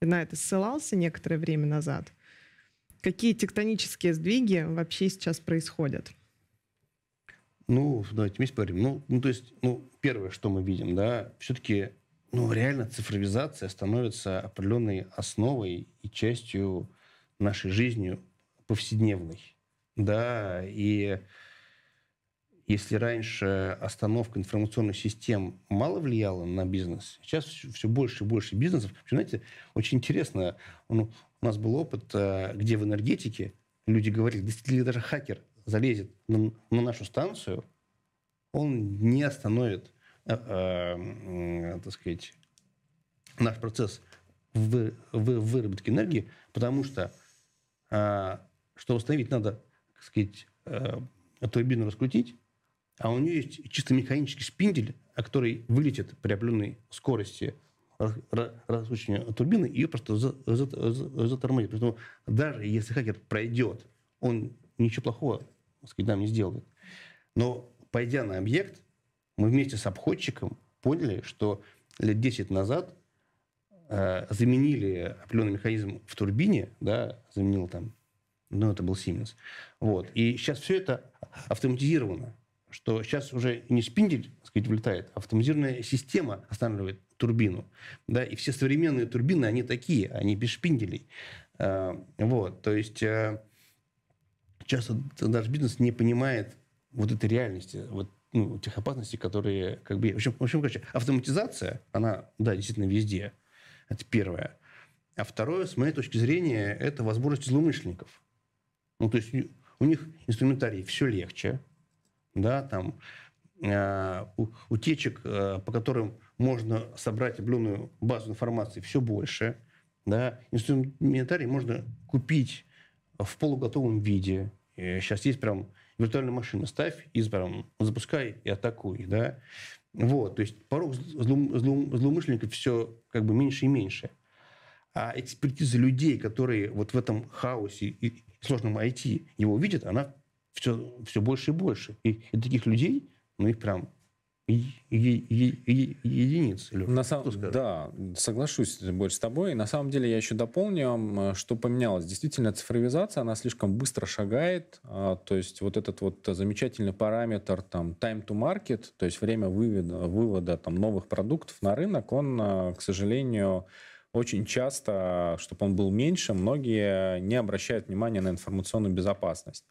Ты на это ссылался некоторое время назад. Какие тектонические сдвиги вообще сейчас происходят? Ну, давайте вместе поговорим. Ну, ну, то есть, ну, первое, что мы видим, да, все-таки, ну, реально цифровизация становится определенной основой и частью нашей жизни повседневной, да, и если раньше остановка информационных систем мало влияла на бизнес, сейчас все больше и больше бизнесов. Знаете, очень интересно, ну, у нас был опыт, э, где в энергетике люди говорили, если даже хакер залезет на, на нашу станцию, он не остановит, э, э, так сказать, наш процесс в, в выработке энергии, потому что, э, чтобы установить, надо, так сказать, э, турбину раскрутить, а у нее есть чисто механический шпиндель, который вылетит при определенной скорости раскручивания турбины, и ее просто затормозит. Поэтому даже если хакер пройдет, он ничего плохого сказать, нам не сделает. Но пойдя на объект, мы вместе с обходчиком поняли, что лет 10 назад э, заменили определенный механизм в турбине, да, заменил там, ну, это был Siemens. Вот. И сейчас все это автоматизировано, что сейчас уже не спиндель, так сказать, вылетает, а автоматизированная система останавливает турбину. Да, и все современные турбины, они такие, они без шпинделей. Э, вот, то есть э, часто наш бизнес не понимает вот этой реальности, вот ну, тех опасностей, которые как бы... В общем, в общем, короче, автоматизация, она, да, действительно везде. Это первое. А второе, с моей точки зрения, это возможность злоумышленников. Ну, то есть у них инструментарий все легче, да, там э, утечек, э, по которым можно собрать определенную базу информации, все больше, да, инструментарий можно купить в полуготовом виде. Сейчас есть прям виртуальную машину ставь и запускай и атакуй, да. Вот, то есть порог злоум, злоум, злоумышленников все как бы меньше и меньше. А экспертиза людей, которые вот в этом хаосе и сложном IT его видят, она все, все больше и больше. И, и таких людей, ну их прям единиц. Леша, на сам... Да, соглашусь больше с тобой. На самом деле я еще дополню, что поменялось. Действительно, цифровизация, она слишком быстро шагает. А, то есть вот этот вот замечательный параметр там time to market, то есть время вывода, вывода там, новых продуктов на рынок, он, а, к сожалению, очень часто, чтобы он был меньше, многие не обращают внимания на информационную безопасность.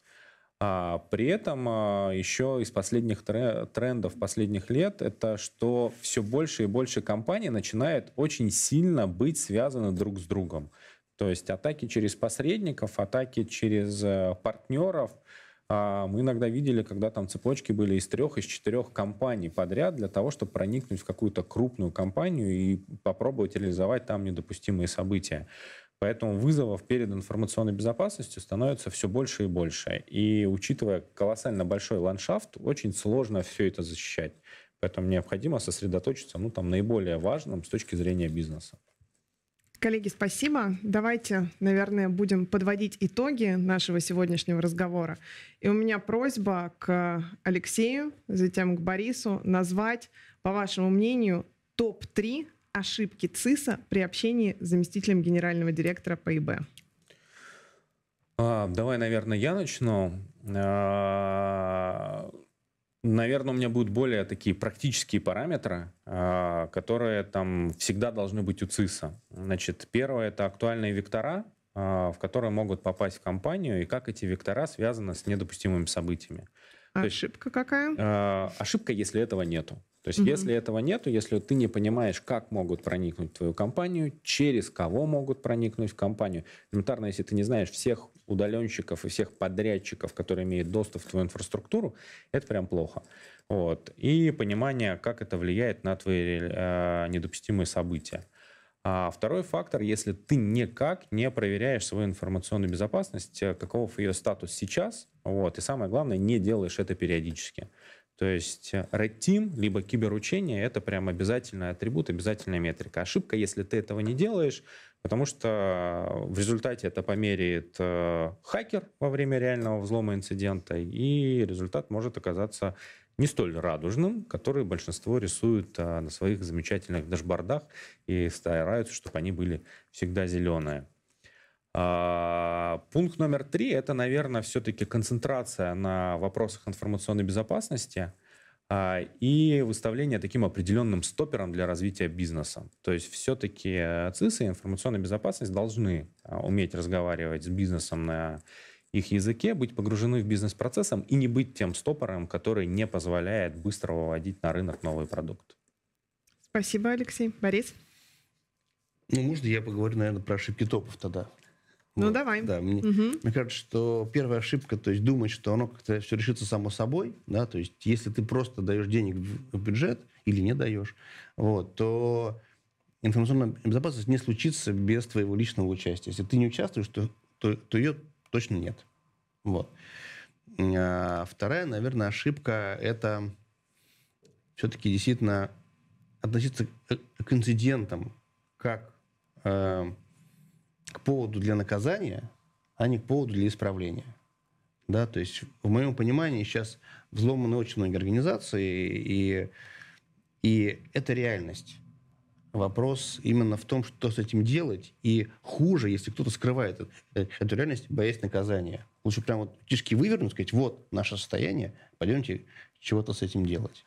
А при этом а, еще из последних трендов последних лет это что все больше и больше компаний начинает очень сильно быть связаны друг с другом. То есть атаки через посредников, атаки через э, партнеров. А, мы иногда видели, когда там цепочки были из трех, из четырех компаний подряд для того, чтобы проникнуть в какую-то крупную компанию и попробовать реализовать там недопустимые события. Поэтому вызовов перед информационной безопасностью становится все больше и больше. И учитывая колоссально большой ландшафт, очень сложно все это защищать. Поэтому необходимо сосредоточиться ну, там, наиболее важном с точки зрения бизнеса. Коллеги, спасибо. Давайте, наверное, будем подводить итоги нашего сегодняшнего разговора. И у меня просьба к Алексею, затем к Борису назвать, по вашему мнению, топ-3 ошибки ЦИСа при общении с заместителем генерального директора ПИБ? А, давай, наверное, я начну. А, наверное, у меня будут более такие практические параметры, а, которые там всегда должны быть у ЦИСа. Значит, первое — это актуальные вектора, а, в которые могут попасть в компанию, и как эти вектора связаны с недопустимыми событиями. ошибка есть, какая? Э, ошибка, если этого нету. То есть, угу. если этого нету, если ты не понимаешь, как могут проникнуть в твою компанию, через кого могут проникнуть в компанию, элементарно, если ты не знаешь всех удаленщиков и всех подрядчиков, которые имеют доступ в твою инфраструктуру, это прям плохо. Вот. И понимание, как это влияет на твои э, недопустимые события. А второй фактор, если ты никак не проверяешь свою информационную безопасность, э, каков ее статус сейчас, вот, и самое главное, не делаешь это периодически. То есть э, Red Team, либо киберучение — это прям обязательный атрибут, обязательная метрика. Ошибка, если ты этого не делаешь, потому что в результате это померяет э, хакер во время реального взлома инцидента, и результат может оказаться не столь радужным, который большинство рисует а, на своих замечательных дашбордах и стараются, чтобы они были всегда зеленые. А, пункт номер три – это, наверное, все-таки концентрация на вопросах информационной безопасности а, и выставление таким определенным стопером для развития бизнеса. То есть все-таки ЦИС и информационная безопасность должны а, уметь разговаривать с бизнесом на их языке, быть погружены в бизнес-процессом и не быть тем стопором, который не позволяет быстро выводить на рынок новый продукт. Спасибо, Алексей. Борис? Ну, можно я поговорю, наверное, про ошибки топов тогда? Ну, вот. давай. Да, мне, угу. мне кажется, что первая ошибка, то есть думать, что оно как-то все решится само собой, да, то есть если ты просто даешь денег в бюджет или не даешь, вот, то информационная безопасность не случится без твоего личного участия. Если ты не участвуешь, то, то, то ее точно нет. Вот. А вторая, наверное, ошибка – это все-таки действительно относиться к, к инцидентам как э, к поводу для наказания, а не к поводу для исправления. Да, то есть, в моем понимании, сейчас взломаны очень многие организации, и, и это реальность. Вопрос именно в том, что с этим делать. И хуже, если кто-то скрывает эту реальность, боясь наказания. Лучше прям вот кишки вывернуть, сказать, вот наше состояние, пойдемте чего-то с этим делать.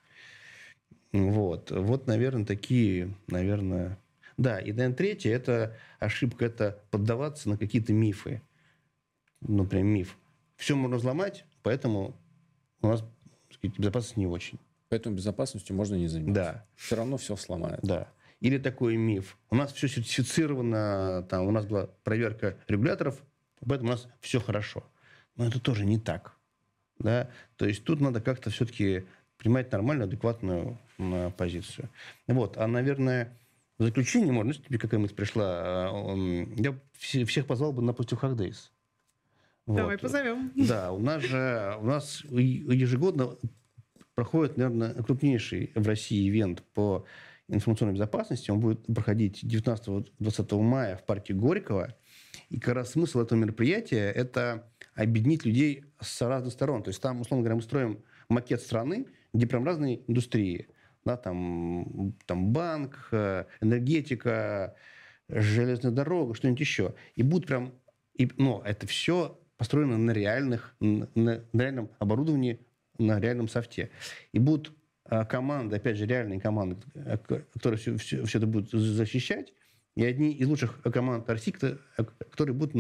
Вот. Вот, наверное, такие, наверное... Да, и, наверное, третье, это ошибка, это поддаваться на какие-то мифы. Например, миф. Все можно взломать, поэтому у нас сказать, безопасность не очень. Поэтому безопасностью можно не заниматься. Да. Все равно все сломают. Да. Или такой миф. У нас все сертифицировано, там, у нас была проверка регуляторов, поэтому у нас все хорошо. Но это тоже не так. Да? То есть тут надо как-то все-таки принимать нормальную, адекватную позицию. Вот. А, наверное, в заключение, можно, тебе какая мысль пришла, а, я всех позвал бы на Positive Hack Days. Вот. Давай позовем. Да, у нас же у нас ежегодно проходит, наверное, крупнейший в России ивент по информационной безопасности. Он будет проходить 19-20 мая в парке Горького. И как раз смысл этого мероприятия – это объединить людей с разных сторон. То есть там, условно говоря, мы строим макет страны, где прям разные индустрии. Да, там, там банк, э, энергетика, железная дорога, что-нибудь еще. И будут прям... И, но это все построено на реальных, на, на реальном оборудовании, на реальном софте. И будут а, команды, опять же, реальные команды, э, которые все, все, все это будут защищать, и одни из лучших команд России, которые будут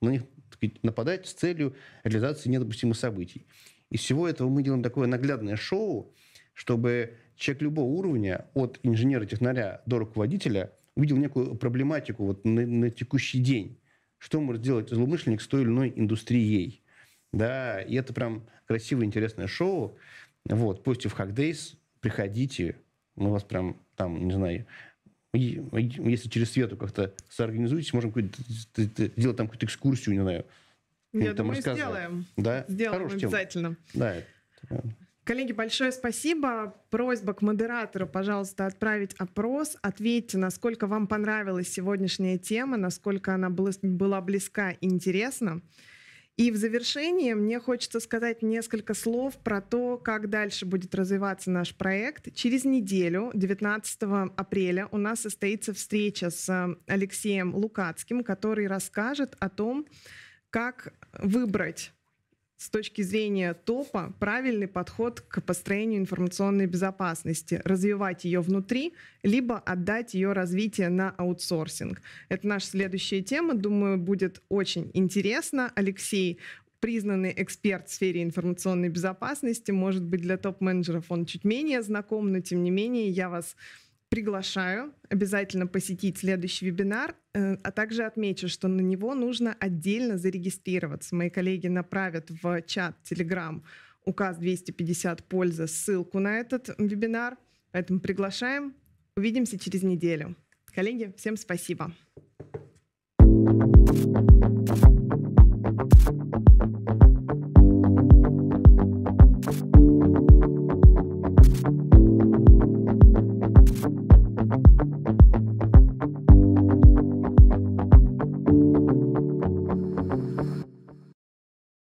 на них сказать, нападать с целью реализации недопустимых событий. Из всего этого мы делаем такое наглядное шоу, чтобы человек любого уровня, от инженера-технаря до руководителя, увидел некую проблематику вот на, на текущий день. Что может сделать злоумышленник с той или иной индустрией. Да, и это прям красивое, интересное шоу. Вот, Positive Hack Days, приходите, мы вас прям там, не знаю, если через свету как-то соорганизуетесь, можем сделать там какую-то экскурсию, не знаю. Я думаю, сделаем. Да? Сделаем Хорошая обязательно. Тема. Да, это... Коллеги, большое спасибо. Просьба к модератору, пожалуйста, отправить опрос. Ответьте, насколько вам понравилась сегодняшняя тема, насколько она была близка и интересна. И в завершение мне хочется сказать несколько слов про то, как дальше будет развиваться наш проект. Через неделю, 19 апреля, у нас состоится встреча с Алексеем Лукацким, который расскажет о том, как выбрать с точки зрения топа правильный подход к построению информационной безопасности, развивать ее внутри, либо отдать ее развитие на аутсорсинг. Это наша следующая тема, думаю, будет очень интересно. Алексей признанный эксперт в сфере информационной безопасности, может быть, для топ-менеджеров он чуть менее знаком, но тем не менее я вас Приглашаю обязательно посетить следующий вебинар, э, а также отмечу, что на него нужно отдельно зарегистрироваться. Мои коллеги направят в чат Telegram указ 250 польза ссылку на этот вебинар. Поэтому приглашаем. Увидимся через неделю. Коллеги, всем спасибо. thank you